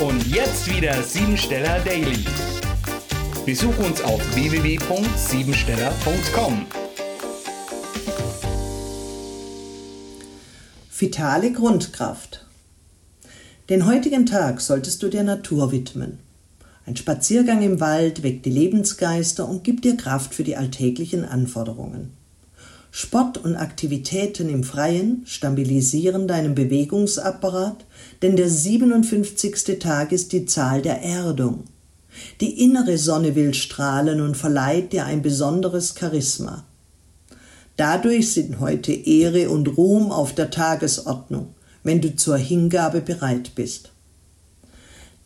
Und jetzt wieder Siebensteller Daily. Besuch uns auf www.siebensteller.com. Vitale Grundkraft. Den heutigen Tag solltest du der Natur widmen. Ein Spaziergang im Wald weckt die Lebensgeister und gibt dir Kraft für die alltäglichen Anforderungen. Sport und Aktivitäten im Freien stabilisieren deinen Bewegungsapparat, denn der 57. Tag ist die Zahl der Erdung. Die innere Sonne will strahlen und verleiht dir ein besonderes Charisma. Dadurch sind heute Ehre und Ruhm auf der Tagesordnung, wenn du zur Hingabe bereit bist.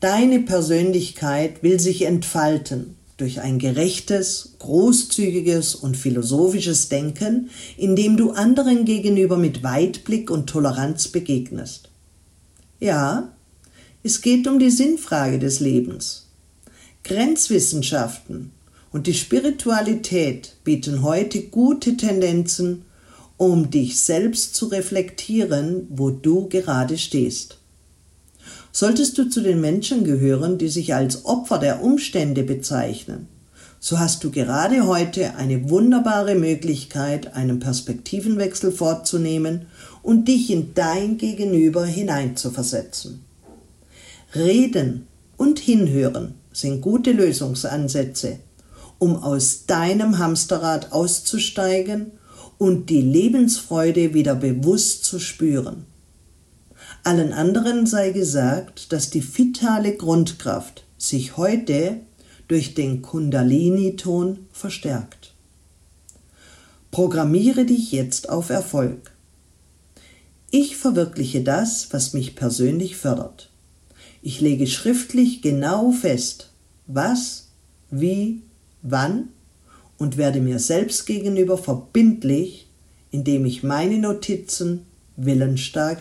Deine Persönlichkeit will sich entfalten durch ein gerechtes, großzügiges und philosophisches Denken, indem du anderen gegenüber mit Weitblick und Toleranz begegnest. Ja, es geht um die Sinnfrage des Lebens. Grenzwissenschaften und die Spiritualität bieten heute gute Tendenzen, um dich selbst zu reflektieren, wo du gerade stehst. Solltest du zu den Menschen gehören, die sich als Opfer der Umstände bezeichnen, so hast du gerade heute eine wunderbare Möglichkeit, einen Perspektivenwechsel vorzunehmen und dich in dein Gegenüber hineinzuversetzen. Reden und Hinhören sind gute Lösungsansätze, um aus deinem Hamsterrad auszusteigen und die Lebensfreude wieder bewusst zu spüren. Allen anderen sei gesagt, dass die vitale Grundkraft sich heute durch den Kundalini-Ton verstärkt. Programmiere dich jetzt auf Erfolg. Ich verwirkliche das, was mich persönlich fördert. Ich lege schriftlich genau fest, was, wie, wann und werde mir selbst gegenüber verbindlich, indem ich meine Notizen willensstark